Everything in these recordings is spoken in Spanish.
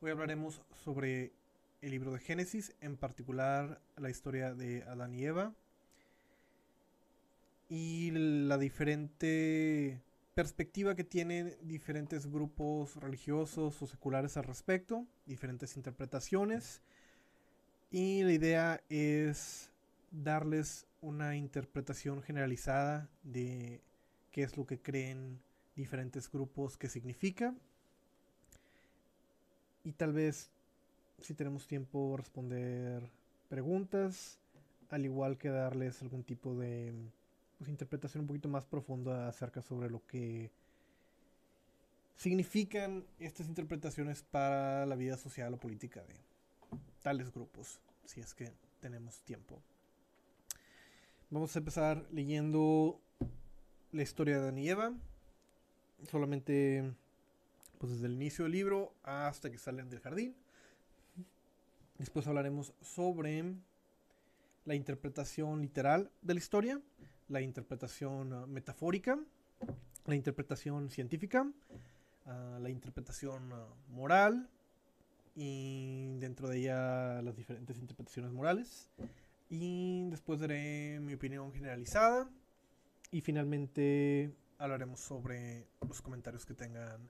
Hoy hablaremos sobre el libro de Génesis, en particular la historia de Adán y Eva y la diferente perspectiva que tienen diferentes grupos religiosos o seculares al respecto, diferentes interpretaciones y la idea es darles una interpretación generalizada de qué es lo que creen diferentes grupos que significa y tal vez si tenemos tiempo responder preguntas al igual que darles algún tipo de pues, interpretación un poquito más profunda acerca sobre lo que significan estas interpretaciones para la vida social o política de tales grupos, si es que tenemos tiempo. Vamos a empezar leyendo la historia de Adán y Eva, solamente pues desde el inicio del libro hasta que salen del jardín. Después hablaremos sobre la interpretación literal de la historia, la interpretación uh, metafórica, la interpretación científica, uh, la interpretación uh, moral y dentro de ella las diferentes interpretaciones morales. Y después daré mi opinión generalizada y finalmente hablaremos sobre los comentarios que tengan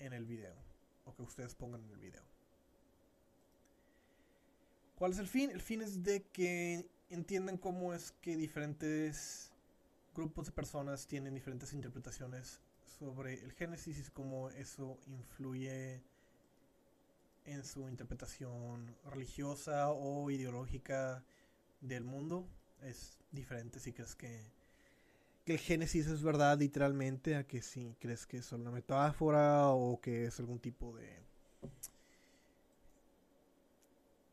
en el video o que ustedes pongan en el video. ¿Cuál es el fin? El fin es de que entiendan cómo es que diferentes grupos de personas tienen diferentes interpretaciones sobre el Génesis y cómo eso influye en su interpretación religiosa o ideológica del mundo. Es diferente si crees que, que el Génesis es verdad literalmente a que si crees que es una metáfora o que es algún tipo de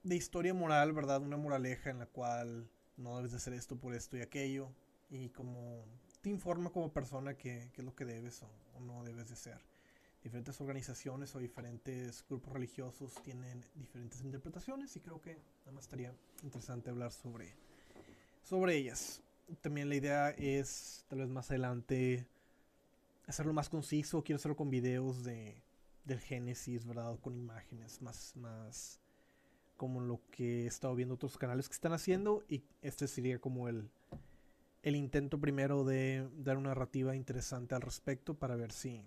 de historia moral, ¿verdad? Una moraleja en la cual no debes de hacer esto por esto y aquello. Y como te informa como persona qué, es lo que debes o, no debes de ser. Diferentes organizaciones o diferentes grupos religiosos tienen diferentes interpretaciones y creo que nada más estaría interesante hablar sobre, sobre ellas. También la idea es tal vez más adelante hacerlo más conciso. Quiero hacerlo con videos de, del Génesis, ¿verdad? Con imágenes más, más como lo que he estado viendo otros canales que están haciendo y este sería como el, el intento primero de dar una narrativa interesante al respecto para ver si,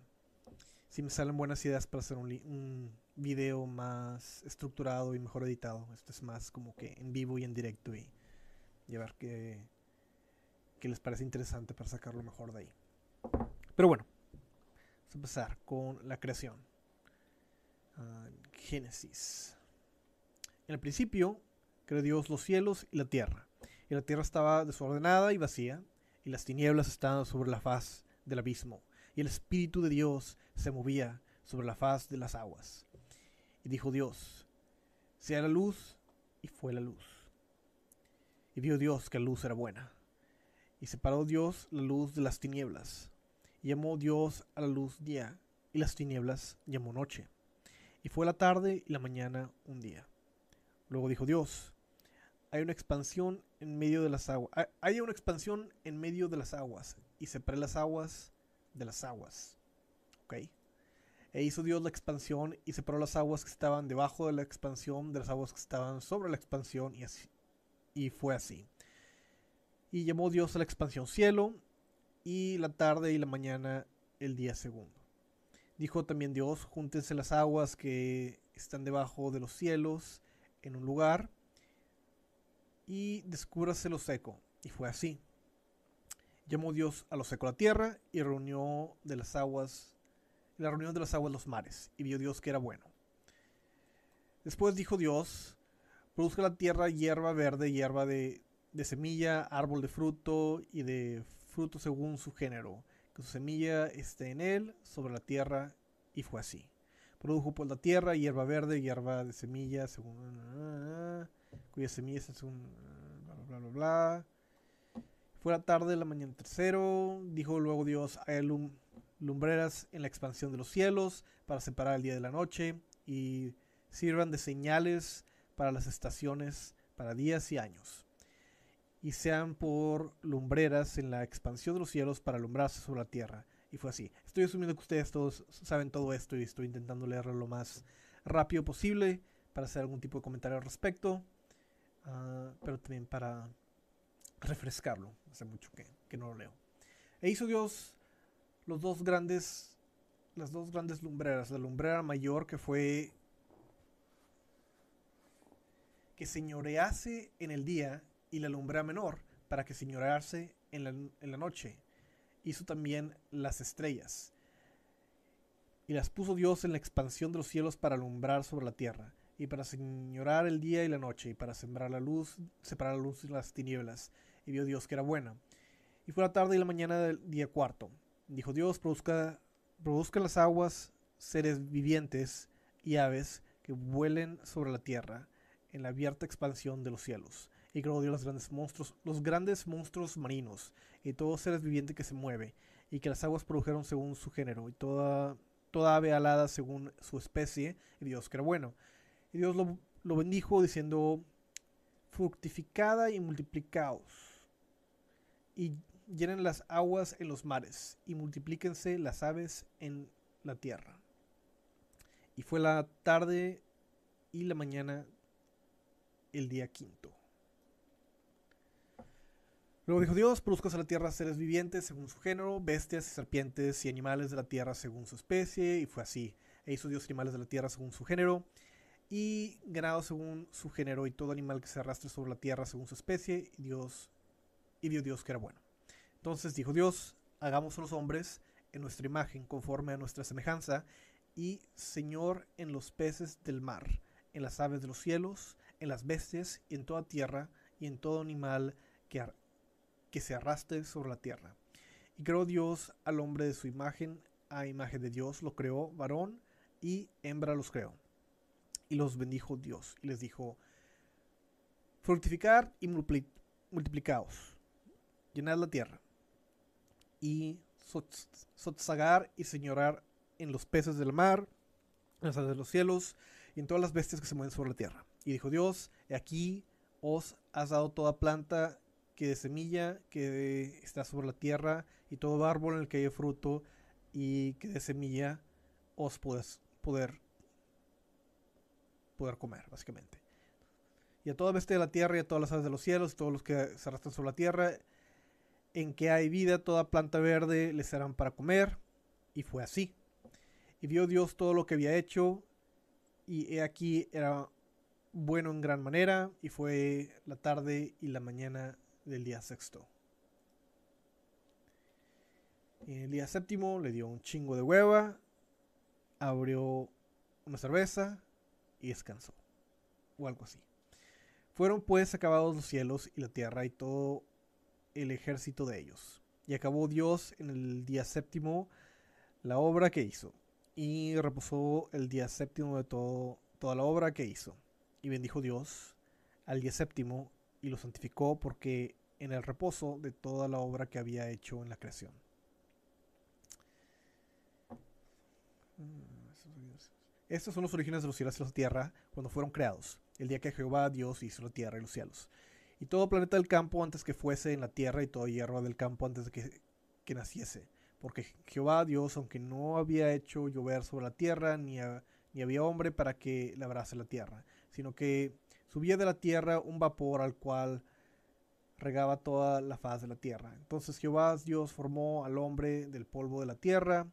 si me salen buenas ideas para hacer un, un video más estructurado y mejor editado. Este es más como que en vivo y en directo y, y a ver qué, qué les parece interesante para sacarlo mejor de ahí. Pero bueno, vamos a empezar con la creación. Uh, Génesis. En el principio creó Dios los cielos y la tierra, y la tierra estaba desordenada y vacía, y las tinieblas estaban sobre la faz del abismo, y el Espíritu de Dios se movía sobre la faz de las aguas. Y dijo Dios, sea la luz, y fue la luz. Y vio Dios que la luz era buena. Y separó Dios la luz de las tinieblas. Y llamó Dios a la luz día, y las tinieblas llamó noche. Y fue la tarde y la mañana un día. Luego dijo Dios, hay una expansión en medio de las aguas. Hay una expansión en medio de las aguas. Y separé las aguas de las aguas. ¿Ok? E hizo Dios la expansión y separó las aguas que estaban debajo de la expansión de las aguas que estaban sobre la expansión. Y, así, y fue así. Y llamó Dios a la expansión cielo. Y la tarde y la mañana el día segundo. Dijo también Dios, júntense las aguas que están debajo de los cielos en un lugar y descúbrase lo seco. Y fue así. Llamó Dios a lo seco la tierra y reunió de las aguas, la reunión de las aguas los mares, y vio Dios que era bueno. Después dijo Dios, produzca la tierra hierba verde, hierba de, de semilla, árbol de fruto y de fruto según su género, que su semilla esté en él, sobre la tierra, y fue así. Produjo pues la tierra hierba verde, hierba de semillas, según, cuyas semillas según, bla, bla, bla, bla. Fue la tarde, la mañana tercero, dijo luego Dios, hay lumbreras en la expansión de los cielos para separar el día de la noche y sirvan de señales para las estaciones, para días y años. Y sean por lumbreras en la expansión de los cielos para alumbrarse sobre la tierra y fue así. Estoy asumiendo que ustedes todos saben todo esto y estoy intentando leerlo lo más rápido posible para hacer algún tipo de comentario al respecto, ah, pero también para refrescarlo. Hace mucho que, que no lo leo. E hizo Dios los dos grandes, las dos grandes lumbreras, la lumbrera mayor que fue que señorease en el día y la lumbrera menor para que señorease en la, en la noche. Hizo también las estrellas. Y las puso Dios en la expansión de los cielos para alumbrar sobre la tierra, y para señorar el día y la noche, y para sembrar la luz, separar la luz y las tinieblas. Y vio Dios que era buena. Y fue la tarde y la mañana del día cuarto. Dijo Dios, produzca, produzcan las aguas seres vivientes y aves que vuelen sobre la tierra en la abierta expansión de los cielos. Y creó Dios los grandes monstruos, los grandes monstruos marinos, y todo seres viviente que se mueve, y que las aguas produjeron según su género, y toda, toda ave alada según su especie, y Dios que era bueno. Dios lo, lo bendijo diciendo, fructificada y multiplicaos, y llenen las aguas en los mares, y multiplíquense las aves en la tierra. Y fue la tarde y la mañana el día quinto. Luego dijo Dios, produzcas a la tierra seres vivientes según su género, bestias y serpientes y animales de la tierra según su especie, y fue así. E hizo Dios animales de la tierra según su género, y ganado según su género, y todo animal que se arrastre sobre la tierra según su especie, y Dios, y vio Dios que era bueno. Entonces dijo Dios, hagamos a los hombres en nuestra imagen, conforme a nuestra semejanza, y Señor en los peces del mar, en las aves de los cielos, en las bestias y en toda tierra y en todo animal que, que se arrastre sobre la tierra. Y creó Dios al hombre de su imagen, a imagen de Dios lo creó, varón y hembra los creó. Y los bendijo Dios y les dijo, fructificar y multiplicaos, llenad la tierra y sotzagar y señorar en los peces del mar, en las aves de los cielos y en todas las bestias que se mueven sobre la tierra. Y dijo Dios, aquí os has dado toda planta que de semilla que está sobre la tierra y todo árbol en el que haya fruto y que de semilla os puedes poder poder comer, básicamente. Y a toda bestia de la tierra y a todas las aves de los cielos, todos los que se arrastran sobre la tierra, en que hay vida, toda planta verde les serán para comer. Y fue así. Y vio Dios todo lo que había hecho, y he aquí era bueno en gran manera y fue la tarde y la mañana del día sexto. En el día séptimo le dio un chingo de hueva, abrió una cerveza y descansó, o algo así. Fueron pues acabados los cielos y la tierra y todo el ejército de ellos. Y acabó Dios en el día séptimo la obra que hizo, y reposó el día séptimo de todo, toda la obra que hizo. Y bendijo Dios al día séptimo y lo santificó porque en el reposo de toda la obra que había hecho en la creación. Estos son los orígenes de los cielos y la tierra cuando fueron creados, el día que Jehová Dios hizo la tierra y los cielos. Y todo planeta del campo antes que fuese en la tierra y toda hierba del campo antes de que, que naciese. Porque Jehová Dios, aunque no había hecho llover sobre la tierra, ni, ni había hombre para que labrase la tierra, sino que subía de la tierra un vapor al cual regaba toda la faz de la tierra. Entonces Jehová Dios formó al hombre del polvo de la tierra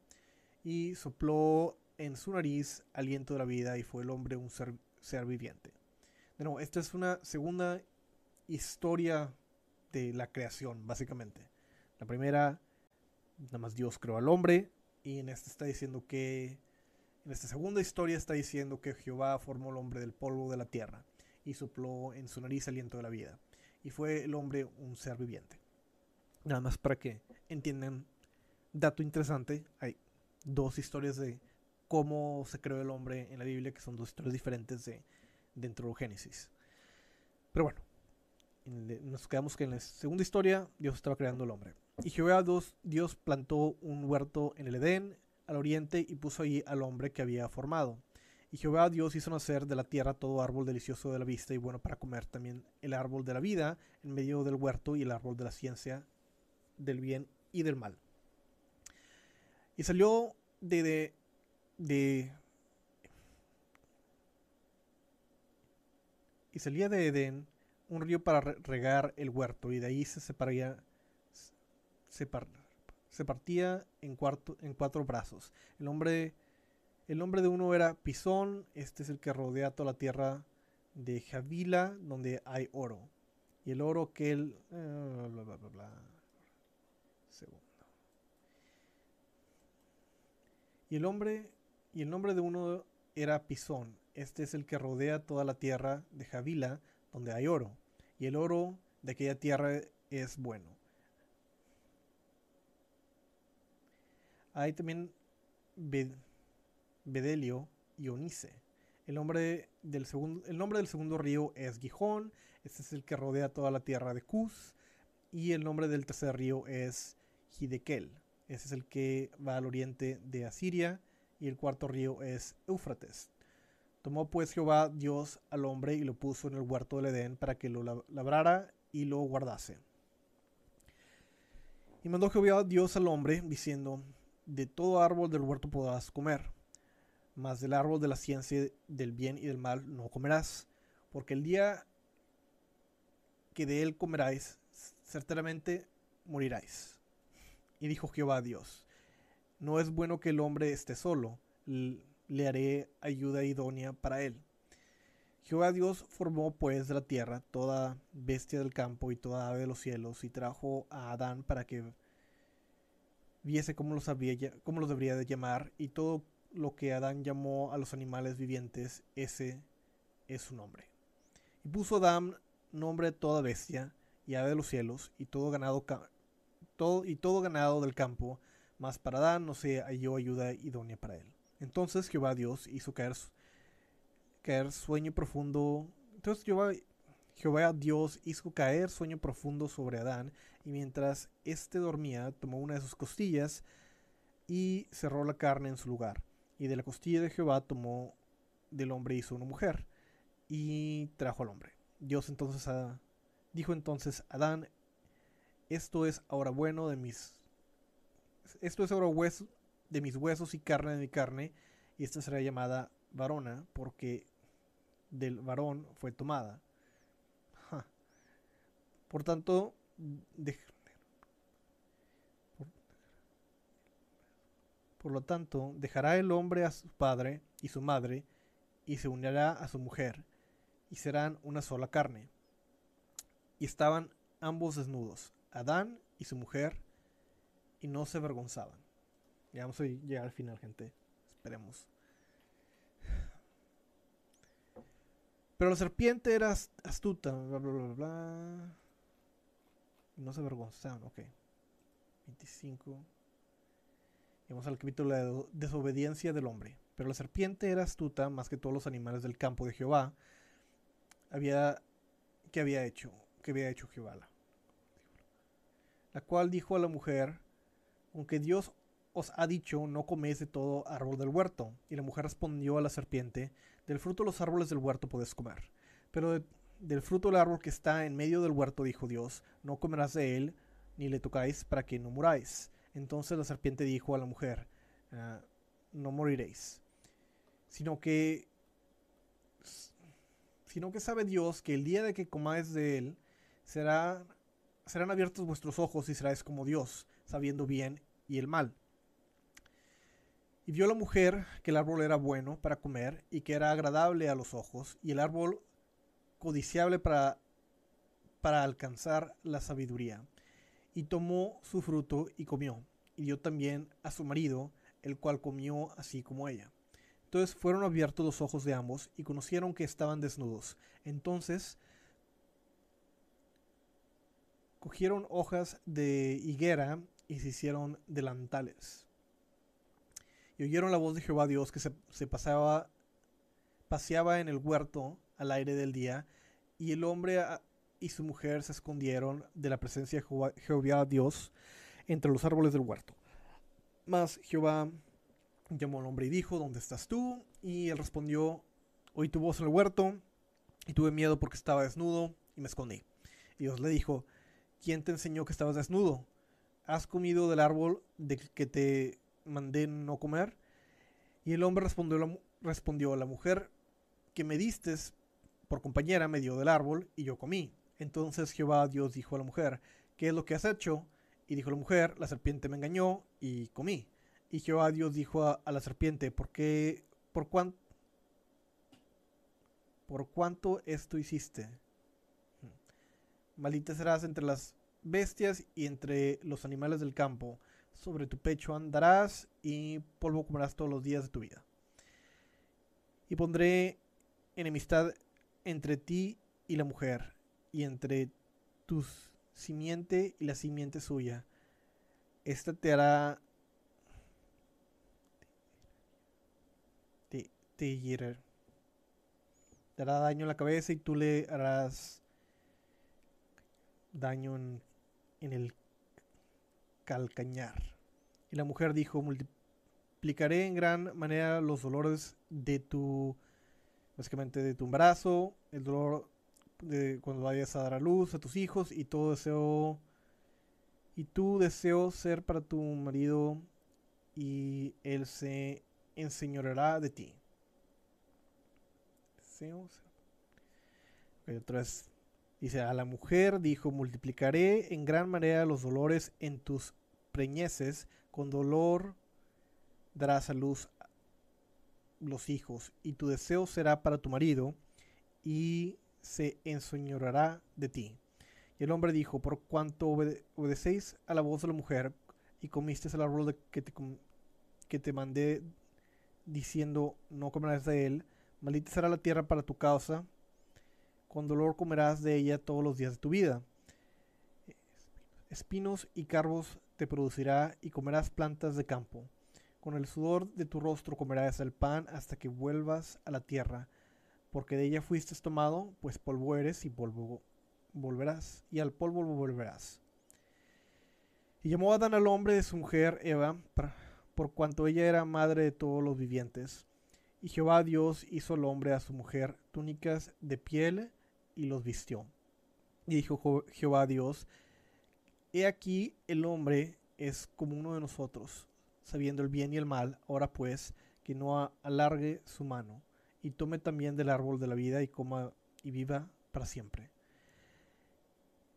y sopló en su nariz aliento de la vida y fue el hombre un ser, viviente. De nuevo, esta es una segunda historia de la creación, básicamente. La primera, nada más Dios creó al hombre y en esta está diciendo que en esta segunda historia está diciendo que Jehová formó al hombre del polvo de la tierra y sopló en su nariz aliento de la vida. Y fue el hombre un ser viviente. Nada más para que entiendan, dato interesante, hay dos historias de cómo se creó el hombre en la Biblia, que son dos historias diferentes de, dentro de Génesis. Pero bueno, nos quedamos que en la segunda historia Dios estaba creando el hombre. Y Jehová Dios plantó un huerto en el Edén al oriente y puso allí al hombre que había formado. Y Jehová Dios hizo nacer de la tierra todo árbol delicioso de la vista y bueno para comer, también el árbol de la vida en medio del huerto y el árbol de la ciencia del bien y del mal. Y salió de, de, y salía de Edén un río para regar el huerto, y de ahí se separaría, se, se partía en, cuarto, en cuatro brazos. El nombre, el nombre de uno era Pisón, este es el que rodea toda la tierra de Javila, donde hay oro. Y el oro que él... Eh, bla, bla, bla, Segundo. Y el hombre, y el nombre de uno era Pisón. Este es el que rodea toda la tierra de Javila, donde hay oro. Y el oro de aquella tierra es bueno. Hay también Bedelio y Onice. El nombre, del segundo, el nombre del segundo río es Gijón. Este es el que rodea toda la tierra de Cus. Y el nombre del tercer río es Hidekel. Ese es el que va al oriente de Asiria. Y el cuarto río es Éufrates. Tomó pues Jehová Dios al hombre y lo puso en el huerto del Edén para que lo labrara y lo guardase. Y mandó Jehová Dios al hombre diciendo, de todo árbol del huerto podrás comer, mas del árbol de la ciencia del bien y del mal no comerás, porque el día que de él comeráis, ciertamente moriráis. Y dijo Jehová a Dios, no es bueno que el hombre esté solo, le haré ayuda idónea para él. Jehová Dios formó pues de la tierra toda bestia del campo y toda ave de los cielos y trajo a Adán para que viese cómo los, había, cómo los debería de llamar y todo lo que Adán llamó a los animales vivientes, ese es su nombre. Y puso Adán nombre de toda bestia y ave de los cielos y todo ganado, todo, y todo ganado del campo, mas para Adán no se halló ayuda idónea para él. Entonces Jehová Dios hizo caer, caer sueño profundo. Entonces Jehová, Jehová Dios hizo caer sueño profundo sobre Adán, y mientras éste dormía, tomó una de sus costillas y cerró la carne en su lugar. Y de la costilla de Jehová tomó del hombre hizo una mujer, y trajo al hombre. Dios entonces a, dijo entonces Adán, esto es ahora bueno de mis esto es ahora hueso, de mis huesos y carne de mi carne, y esta será llamada varona, porque del varón fue tomada. Por tanto, por lo tanto, dejará el hombre a su padre y su madre, y se unirá a su mujer, y serán una sola carne. Y estaban ambos desnudos, Adán y su mujer, y no se avergonzaban. Ya vamos a llegar al final, gente. Esperemos. Pero la serpiente era astuta, bla, bla, bla, bla. No se avergonzaban, ok. 25. Vamos al capítulo de desobediencia del hombre. Pero la serpiente era astuta más que todos los animales del campo de Jehová. Había, ¿Qué había hecho? ¿Qué había hecho Jehová? La cual dijo a la mujer, aunque Dios os ha dicho, no coméis de todo árbol del huerto. Y la mujer respondió a la serpiente, del fruto de los árboles del huerto podés comer. Pero del fruto del árbol que está en medio del huerto, dijo Dios, no comerás de él, ni le tocáis para que no muráis. Entonces la serpiente dijo a la mujer, ah, no moriréis, sino que sino que sabe Dios que el día de que comáis de él, será, serán abiertos vuestros ojos y seráis como Dios, sabiendo bien y el mal. Y vio la mujer que el árbol era bueno para comer y que era agradable a los ojos, y el árbol codiciable para, para alcanzar la sabiduría. Y tomó su fruto y comió, y dio también a su marido, el cual comió así como ella. Entonces fueron abiertos los ojos de ambos y conocieron que estaban desnudos. Entonces cogieron hojas de higuera y se hicieron delantales y oyeron la voz de Jehová Dios que se, pasaba, paseaba en el huerto al aire del día, y el hombre y su mujer se escondieron de la presencia de Jehová, Dios entre los árboles del huerto. Mas Jehová llamó al hombre y dijo, ¿dónde estás tú? Y él respondió, oí tu voz en el huerto, y tuve miedo porque estaba desnudo, y me escondí. Y Dios le dijo, ¿quién te enseñó que estabas desnudo? ¿Has comido del árbol de que te mandé no comer. Y el hombre respondió, respondió a la mujer que me diste por compañera me dio del árbol y yo comí. Entonces Jehová Dios dijo a la mujer, ¿qué es lo que has hecho? Y dijo la mujer, la serpiente me engañó y comí. Y Jehová Dios dijo a, la serpiente, ¿por qué, por cuánto, por cuánto esto hiciste? Maldita serás entre las bestias y entre los animales del campo. Sobre tu pecho andarás y polvo comerás todos los días de tu vida. Y pondré enemistad entre ti y la mujer, y entre tu simiente y la simiente suya. Esta te hará te, te, te hará daño en la cabeza y tú le harás daño en, en el calcañar. Y la mujer dijo, multiplicaré en gran manera los dolores de tu, básicamente de tu embarazo, el dolor cuando vayas a dar a luz a tus hijos y todo deseo, y tu deseo ser para tu marido y él se enseñoreará de ti. Deseo otra vez Dice, a la mujer dijo, multiplicaré en gran manera los dolores en tus preñeces, con dolor darás a luz los hijos, y tu deseo será para tu marido, y se enseñorará de ti. Y el hombre dijo, por cuanto obedecéis a la voz de la mujer, y comiste el árbol que, te, que te mandé diciendo, no comerás de él, maldita será la tierra para tu causa, con dolor comerás de ella todos los días de tu vida. Espinos y carvos te producirá y comerás plantas de campo. Con el sudor de tu rostro comerás el pan hasta que vuelvas a la tierra, porque de ella fuiste tomado, pues polvo eres y volverás, y al polvo volverás. Y llamó Adán al hombre de su mujer Eva, por cuanto ella era madre de todos los vivientes. Y Jehová Dios hizo al hombre a su mujer túnicas de piel y los vistió. Y dijo Jehová Dios, He aquí el hombre es como uno de nosotros, sabiendo el bien y el mal, ahora pues, que no alargue su mano, y tome también del árbol de la vida y coma y viva para siempre.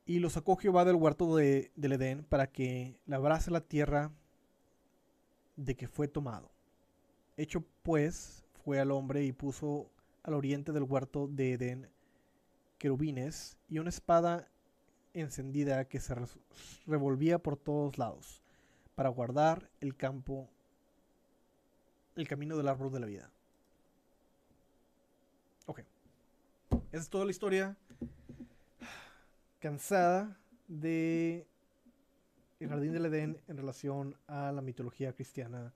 Y lo sacó Jehová del huerto de, del Edén para que labrase la tierra de que fue tomado. Hecho pues fue al hombre y puso al oriente del huerto de Edén querubines y una espada encendida que se revolvía por todos lados para guardar el campo, el camino del árbol de la vida. Ok. Esa es toda la historia. Cansada de el jardín del Edén en relación a la mitología cristiana.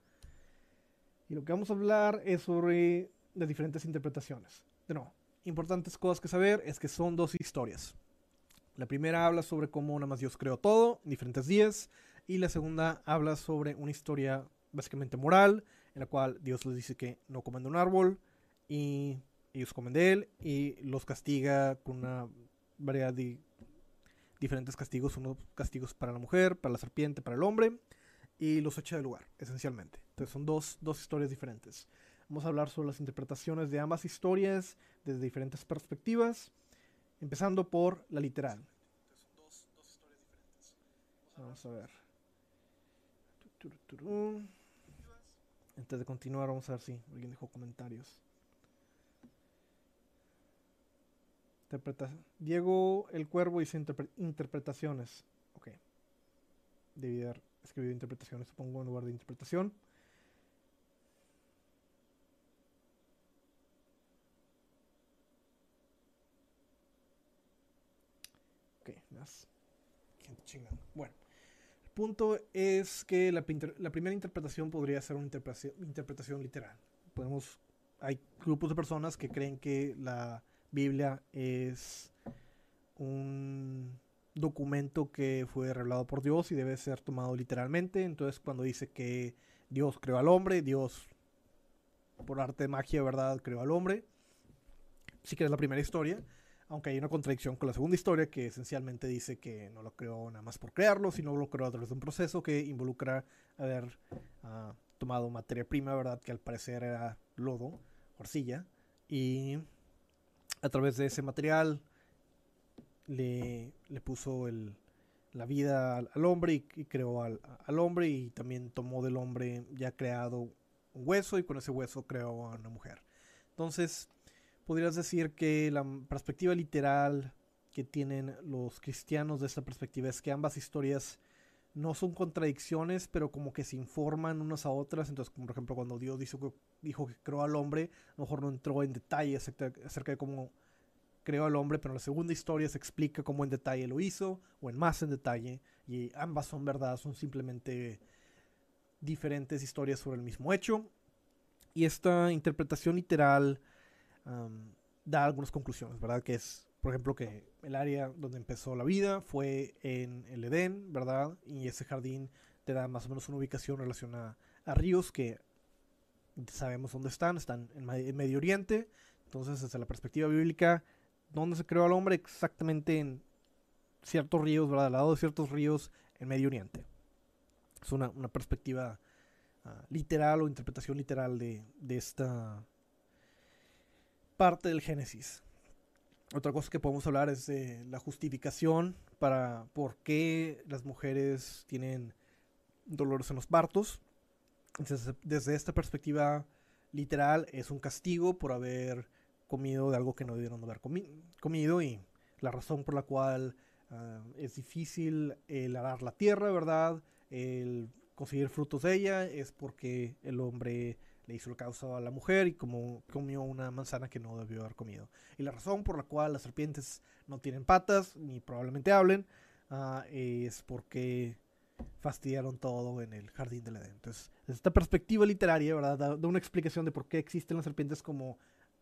Y lo que vamos a hablar es sobre las diferentes interpretaciones. De nuevo, importantes cosas que saber es que son dos historias. La primera habla sobre cómo nada más Dios creó todo en diferentes días y la segunda habla sobre una historia básicamente moral en la cual Dios les dice que no comen de un árbol y ellos comen de él y los castiga con una variedad de diferentes castigos, unos castigos para la mujer, para la serpiente, para el hombre y los echa del lugar, esencialmente. Entonces son dos, dos historias diferentes. Vamos a hablar sobre las interpretaciones de ambas historias desde diferentes perspectivas, empezando por la literal. Vamos a ver. Antes de continuar, vamos a ver si alguien dejó comentarios. Diego el Cuervo dice interpretaciones. Ok. Debí haber escribido interpretaciones, supongo, en lugar de interpretación. Bueno, el punto es que la, primera interpretación podría ser una interpretación, literal. Podemos, hay grupos de personas que creen que la Biblia es un documento que fue revelado por Dios y debe ser tomado literalmente. Entonces, cuando dice que Dios creó al hombre, Dios, por arte de magia, ¿verdad?, creó al hombre. Sí que es la primera historia aunque hay una contradicción con la segunda historia que esencialmente dice que no lo creó nada más por crearlo, sino lo creó a través de un proceso que involucra haber uh, tomado materia prima, ¿verdad? Que al parecer era lodo, arcilla, y a través de ese material le, le puso el, la vida al, hombre y, creó al, al, hombre y también tomó del hombre ya creado un hueso y con ese hueso creó a una mujer. Entonces, podrías decir que la perspectiva literal que tienen los cristianos de esta perspectiva es que ambas historias no son contradicciones, pero como que se informan unas a otras. Entonces, como por ejemplo, cuando Dios dijo que, dijo que creó al hombre, a lo mejor no entró en detalle acerca, de cómo creó al hombre, pero en la segunda historia se explica cómo en detalle lo hizo, o en más en detalle, y ambas son verdad, son simplemente diferentes historias sobre el mismo hecho. Y esta interpretación literal da algunas conclusiones, ¿verdad? Que es, por ejemplo, que el área donde empezó la vida fue en el Edén, ¿verdad? Y ese jardín te da más o menos una ubicación relacionada a ríos que sabemos dónde están, están en Medio Oriente. Entonces, desde la perspectiva bíblica, ¿dónde se creó al hombre? Exactamente en ciertos ríos, ¿verdad? Al lado de ciertos ríos en Medio Oriente. Es una, perspectiva ah, literal o interpretación literal de, de esta parte del Génesis. Otra cosa que podemos hablar es de la justificación para por qué las mujeres tienen dolores en los partos. desde esta perspectiva literal es un castigo por haber comido de algo que no debieron haber comido y la razón por la cual ah, es difícil el arar la tierra, ¿verdad? El conseguir frutos de ella es porque el hombre le hizo el caso a la mujer y como comió una manzana que no debió haber comido. Y la razón por la cual las serpientes no tienen patas ni probablemente hablen ah, es porque fastidiaron todo en el jardín del Edén. Entonces, esta perspectiva literaria, ¿verdad? Da, una explicación de por qué existen las serpientes como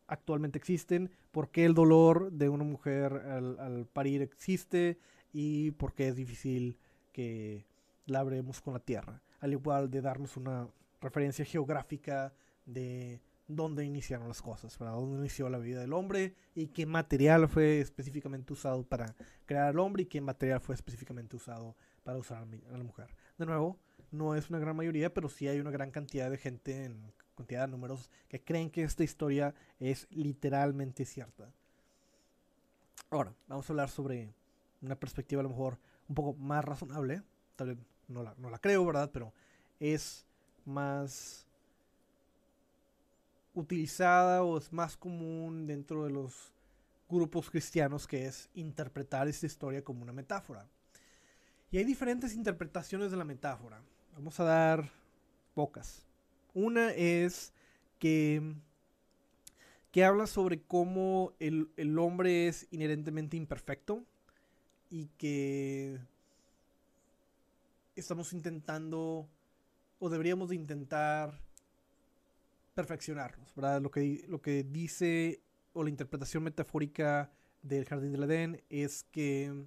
actualmente existen, por qué el dolor de una mujer al, parir existe y por qué es difícil que labremos con la tierra. Al igual de darnos una referencia geográfica de dónde iniciaron las cosas, para dónde inició la vida del hombre y qué material fue específicamente usado para crear al hombre y qué material fue específicamente usado para usar a la mujer. De nuevo, no es una gran mayoría, pero sí hay una gran cantidad de gente en cantidad de números que creen que esta historia es literalmente cierta. Ahora, vamos a hablar sobre una perspectiva a lo mejor un poco más razonable. Tal vez no la, no la creo, ¿verdad? Pero es más utilizada o es más común dentro de los grupos cristianos que es interpretar esta historia como una metáfora. Y hay diferentes interpretaciones de la metáfora. Vamos a dar pocas. Una es que, que habla sobre cómo el, el hombre es inherentemente imperfecto y que estamos intentando o deberíamos de intentar perfeccionarnos, ¿verdad? Lo que, lo que dice o la interpretación metafórica del jardín del Edén es que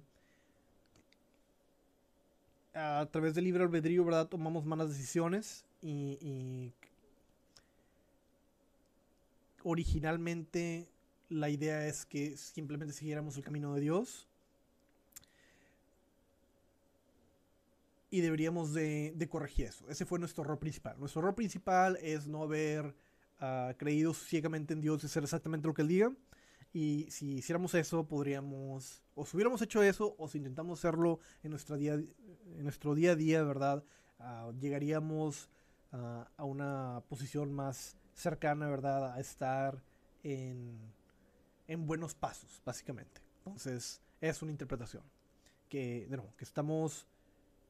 a través del libre albedrío, ¿verdad? Tomamos malas decisiones y, y originalmente la idea es que simplemente siguiéramos el camino de Dios y deberíamos de, corregir eso. Ese fue nuestro error principal. Nuestro error principal es no haber ah, creído ciegamente en Dios y hacer exactamente lo que Él diga. Y si hiciéramos eso, podríamos, o si hubiéramos hecho eso, o si intentamos hacerlo en, nuestra día, en nuestro día a día, ¿verdad? Ah, llegaríamos ah, a una posición más cercana, ¿verdad? A estar en, en buenos pasos, básicamente. Entonces, es una interpretación. Que, de nuevo, que estamos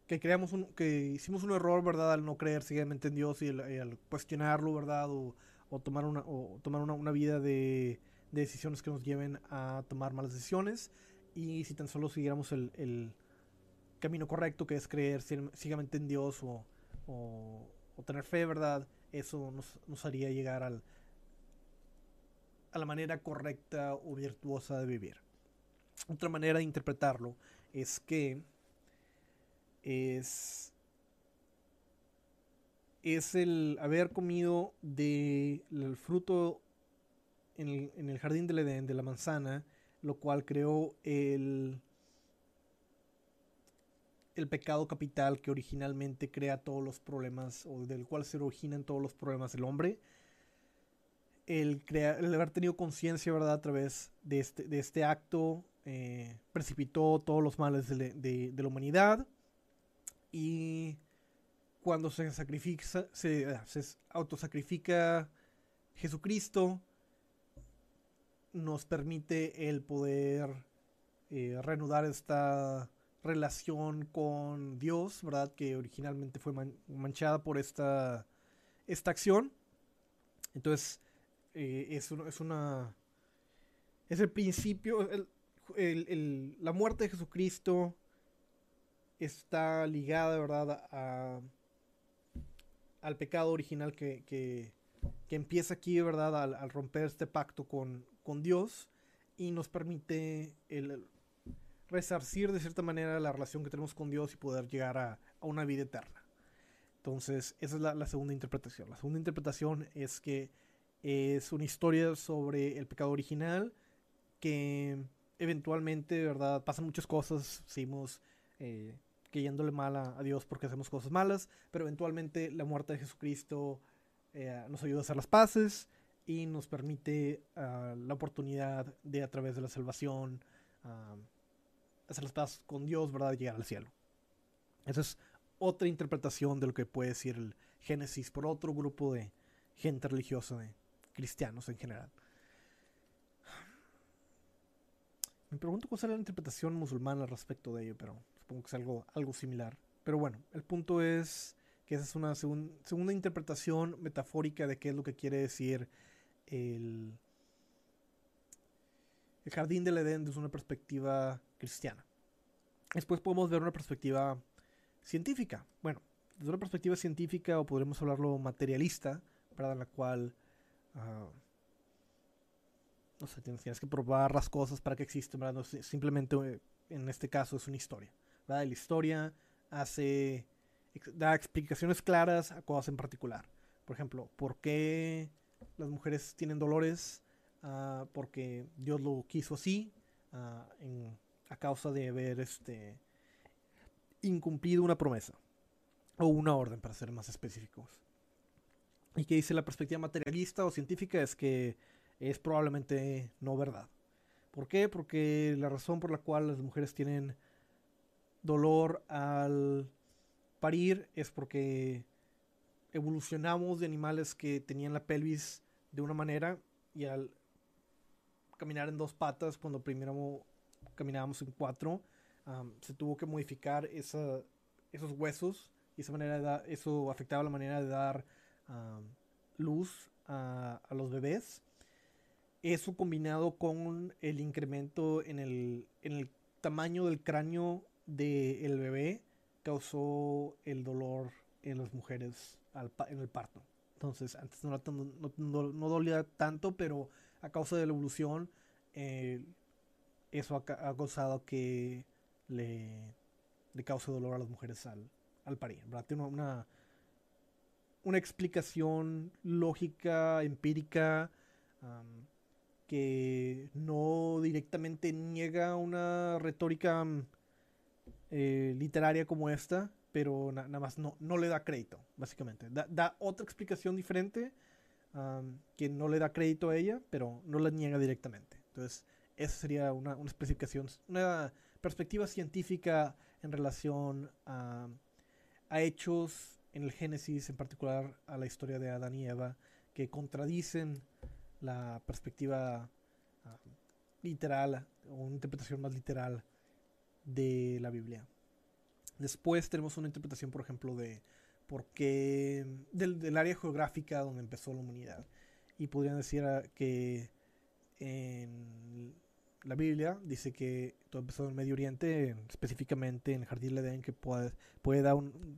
que creamos un, que hicimos un error, ¿verdad? Al no creer ciegamente en Dios y, al cuestionarlo, ¿verdad? O, tomar una, o tomar una, vida de, decisiones que nos lleven a tomar malas decisiones. Y si tan solo siguiéramos el, camino correcto, que es creer ciegamente en Dios o, o, tener fe, ¿verdad? Eso nos, nos haría llegar al, a la manera correcta o virtuosa de vivir. Otra manera de interpretarlo es que es, es el haber comido del fruto en el, jardín del Edén, de la manzana, lo cual creó el, el pecado capital que originalmente crea todos los problemas, o del cual se originan todos los problemas del hombre. el, el haber tenido conciencia, ¿verdad? A través de este, de este acto, eh, precipitó todos los males de, de, la humanidad. Y cuando se sacrifica, se, se autosacrifica Jesucristo, nos permite el poder eh, reanudar esta relación con Dios, ¿verdad? Que originalmente fue man manchada por esta, esta acción. Entonces, eh, es, es, una... Es el principio, la muerte de Jesucristo está ligada, ¿verdad? A, al pecado original que, que, empieza aquí, ¿verdad? Al, romper este pacto con, con, Dios y nos permite el, resarcir de cierta manera la relación que tenemos con Dios y poder llegar a, a una vida eterna. Entonces, esa es la, la, segunda interpretación. La segunda interpretación es que es una historia sobre el pecado original que eventualmente, ¿verdad? Pasan muchas cosas, seguimos eh, creyéndole mal a, a, Dios porque hacemos cosas malas, pero eventualmente la muerte de Jesucristo eh, nos ayuda a hacer las paces y nos permite uh, la oportunidad de a través de la salvación uh, hacer las paces con Dios, ¿verdad? Llegar al cielo. Esa es otra interpretación de lo que puede decir el Génesis por otro grupo de gente religiosa, de cristianos en general. Me pregunto cuál será la interpretación musulmana respecto de ello, pero supongo que es algo, algo similar. Pero bueno, el punto es que esa es una segun, segunda interpretación metafórica de qué es lo que quiere decir el, el jardín del Edén desde una perspectiva cristiana. Después podemos ver una perspectiva científica. Bueno, desde una perspectiva científica o podremos hablarlo materialista, para la cual uh, no sé, tienes, que probar las cosas para que existen, ¿verdad? Simplemente eh, en este caso es una historia, ¿verdad? La historia hace da explicaciones claras a cosas en particular. Por ejemplo, ¿por qué las mujeres tienen dolores? Uh, porque Dios lo quiso así, en, a causa de haber este, incumplido una promesa o una orden, para ser más específicos. Y que dice la perspectiva materialista o científica es que es probablemente no verdad. ¿Por qué? Porque la razón por la cual las mujeres tienen dolor al parir es porque evolucionamos de animales que tenían la pelvis de una manera y al caminar en dos patas cuando primero caminábamos en cuatro se tuvo que modificar esa, esos huesos y esa manera eso afectaba la manera de dar um, luz a, a, los bebés. Eso combinado con el incremento en el, en el tamaño del cráneo del de bebé causó el dolor en las mujeres al, en el parto. Entonces, antes no, no, no, no, dolía tanto, pero a causa de la evolución, eh, eso ha, causado que le, le, cause dolor a las mujeres al, al parir. ¿verdad? Tiene una, una explicación lógica, empírica, que no directamente niega una retórica eh, literaria como esta, pero na nada más no, no, le da crédito, básicamente. Da, da otra explicación diferente que no le da crédito a ella, pero no la niega directamente. Entonces, esa sería una, una especificación, una perspectiva científica en relación a, a hechos en el Génesis, en particular a la historia de Adán y Eva, que contradicen la perspectiva literal o una interpretación más literal de la Biblia. Después tenemos una interpretación, por ejemplo, de por qué, del, área geográfica donde empezó la humanidad. Y podrían decir que en la Biblia dice que todo empezó en el Medio Oriente, específicamente en el Jardín de Edén, que puede, puede, dar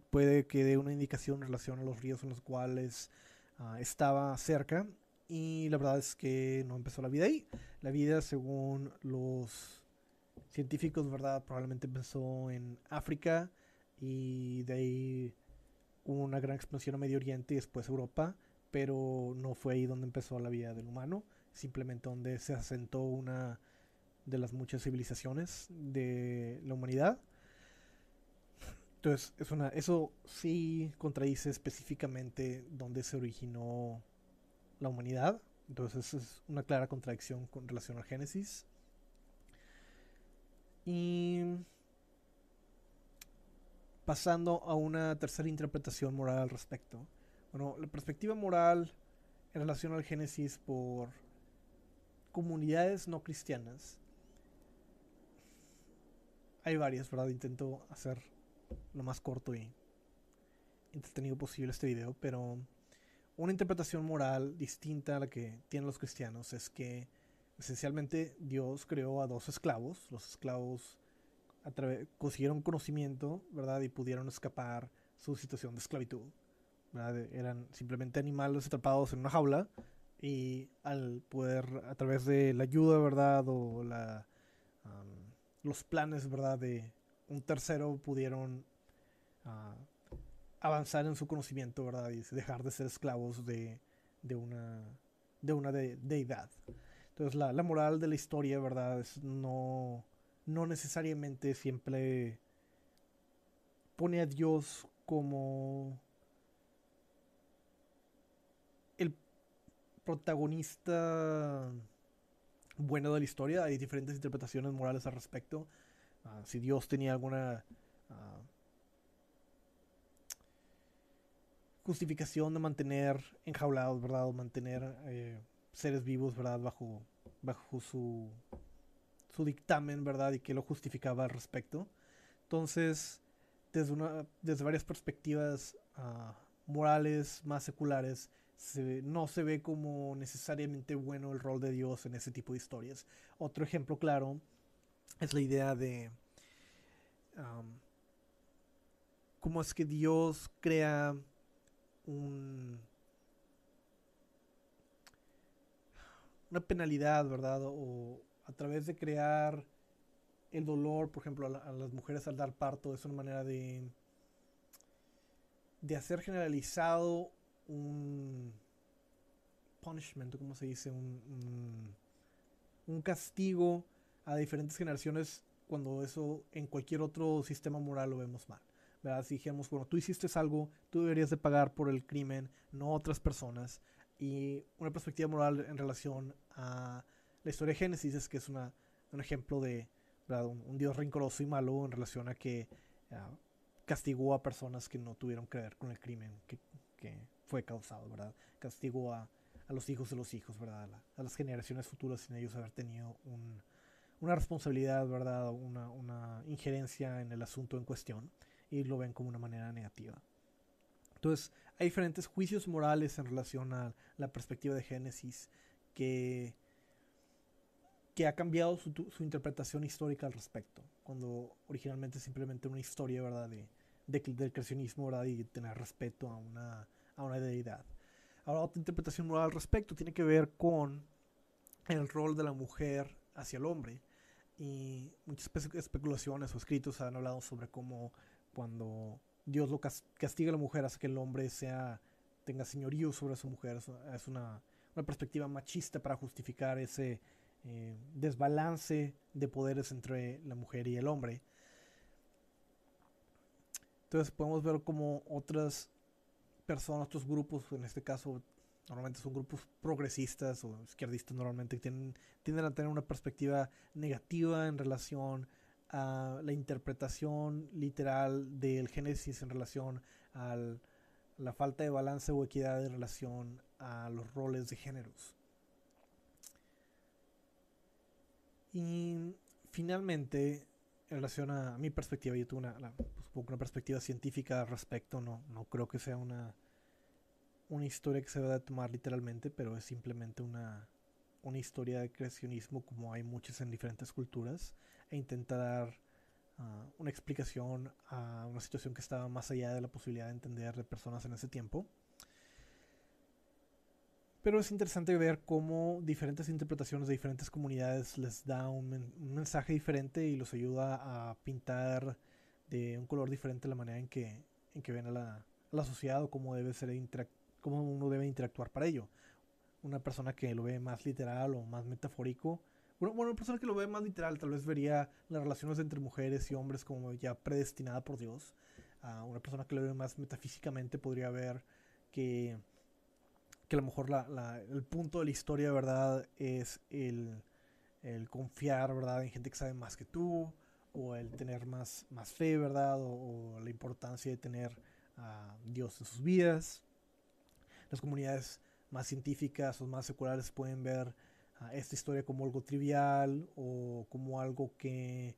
puede que dé una indicación en relación a los ríos en los cuales uh, estaba cerca. Y la verdad es que no empezó la vida ahí. La vida, según los científicos, ¿verdad? Probablemente empezó en África y de ahí hubo una gran expansión a Medio Oriente y después Europa, pero no fue ahí donde empezó la vida del humano, simplemente donde se asentó una de las muchas civilizaciones de la humanidad. Entonces, es una, eso sí contradice específicamente dónde se originó la humanidad, Entonces es una clara contradicción con relación al Génesis. Y pasando a una tercera interpretación moral al respecto. Bueno, la perspectiva moral en relación al Génesis por comunidades no cristianas. Hay varias, ¿verdad? Intento hacer lo más corto y entretenido posible este video, pero una interpretación moral distinta a la que tienen los cristianos es que esencialmente Dios creó a dos esclavos. Los esclavos consiguieron conocimiento, ¿verdad? Y pudieron escapar su situación de esclavitud. Eran simplemente animales atrapados en una jaula y al poder, a través de la ayuda, ¿verdad? O la, los planes, ¿verdad? De un tercero pudieron ah, avanzar en su conocimiento, ¿verdad? Y dejar de ser esclavos de, una deidad. Entonces la, la, moral de la historia, ¿verdad? Es no, no necesariamente siempre pone a Dios como el protagonista bueno de la historia. Hay diferentes interpretaciones morales al respecto. Ah, si Dios tenía alguna ah, justificación de mantener enjaulados, ¿verdad? O mantener eh, seres vivos, ¿verdad? Bajo, bajo su, su dictamen, ¿verdad? Y que lo justificaba al respecto. Entonces, desde, una, desde varias perspectivas ah, morales más seculares, no se ve como necesariamente bueno el rol de Dios en ese tipo de historias. Otro ejemplo claro es la idea de cómo es que Dios crea un, una penalidad, ¿verdad? O a través de crear el dolor, por ejemplo, a, las mujeres al dar parto, es una manera de, de hacer generalizado un punishment, ¿cómo se dice? Un, un, castigo a diferentes generaciones cuando eso en cualquier otro sistema moral lo vemos mal. ¿verdad? Si dijéramos, bueno, tú hiciste algo, tú deberías de pagar por el crimen, no otras personas. Y una perspectiva moral en relación a la historia de Génesis es que es una, un ejemplo de un, Dios rencoroso y malo en relación a que ah, castigó a personas que no tuvieron que ver con el crimen que, que fue causado, ¿verdad? Castigó a, a, los hijos de los hijos, ¿verdad? A, las generaciones futuras sin ellos haber tenido un, una responsabilidad, ¿verdad? Una, una injerencia en el asunto en cuestión y lo ven como una manera negativa. Entonces, hay diferentes juicios morales en relación a la perspectiva de Génesis que, que ha cambiado su, interpretación histórica al respecto, cuando originalmente simplemente una historia ¿verdad? De, del creacionismo ¿verdad? y tener respeto a una, a una deidad. Ahora, otra interpretación moral al respecto tiene que ver con el rol de la mujer hacia el hombre. Y muchas especulaciones o escritos han hablado sobre cómo cuando Dios lo castiga a la mujer hace que el hombre sea tenga señorío sobre su mujer. Es una, perspectiva machista para justificar ese eh, desbalance de poderes entre la mujer y el hombre. Entonces podemos ver como otras personas, otros grupos, en este caso normalmente son grupos progresistas o izquierdistas normalmente, tienden, tienden a tener una perspectiva negativa en relación a la interpretación literal del Génesis en relación a la falta de balance o equidad en relación a los roles de géneros. Y finalmente, en relación a mi perspectiva, yo tuve una, pues, una perspectiva científica al respecto, no, no creo que sea una, una historia que se deba tomar literalmente, pero es simplemente una, una historia de creacionismo como hay muchas en diferentes culturas e intenta dar ah, una explicación a una situación que estaba más allá de la posibilidad de entender de personas en ese tiempo. Pero es interesante ver cómo diferentes interpretaciones de diferentes comunidades les da un, mensaje diferente y los ayuda a pintar de un color diferente la manera en que, en que ven a la, la sociedad o cómo, debe ser cómo uno debe interactuar para ello. Una persona que lo ve más literal o más metafórico bueno, una persona que lo ve más literal tal vez vería las relaciones entre mujeres y hombres como ya predestinada por Dios. Uh, una persona que lo ve más metafísicamente podría ver que que a lo mejor la, el punto de la historia, ¿verdad? Es el, el, confiar, ¿verdad? En gente que sabe más que tú, o el tener más, más fe, ¿verdad? O, la importancia de tener a Dios en sus vidas. Las comunidades más científicas o más seculares pueden ver esta historia como algo trivial o como algo que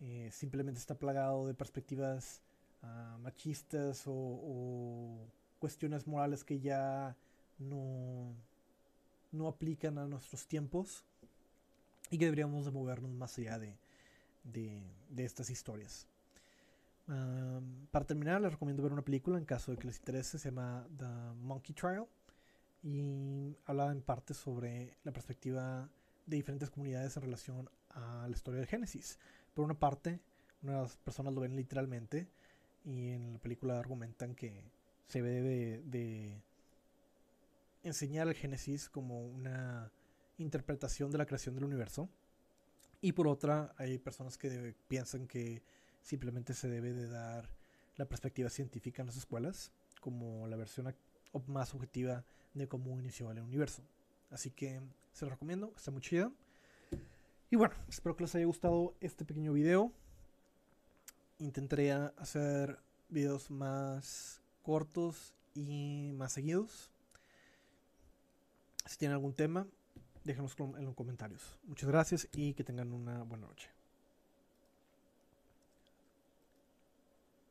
eh, simplemente está plagado de perspectivas ah, machistas o, cuestiones morales que ya no, no aplican a nuestros tiempos y que deberíamos de movernos más allá de, de, estas historias. para terminar, les recomiendo ver una película en caso de que les interese, se llama The Monkey Trial y habla en parte sobre la perspectiva de diferentes comunidades en relación a la historia del Génesis. Por una parte, unas personas lo ven literalmente y en la película argumentan que se debe de, enseñar el Génesis como una interpretación de la creación del universo. Y por otra, hay personas que piensan que simplemente se debe de dar la perspectiva científica en las escuelas, como la versión más objetiva de cómo inició el universo. Así que se lo recomiendo, está muy chido. Y bueno, espero que les haya gustado este pequeño video. Intentaré hacer videos más cortos y más seguidos. Si tienen algún tema, déjenos en los comentarios. Muchas gracias y que tengan una buena noche.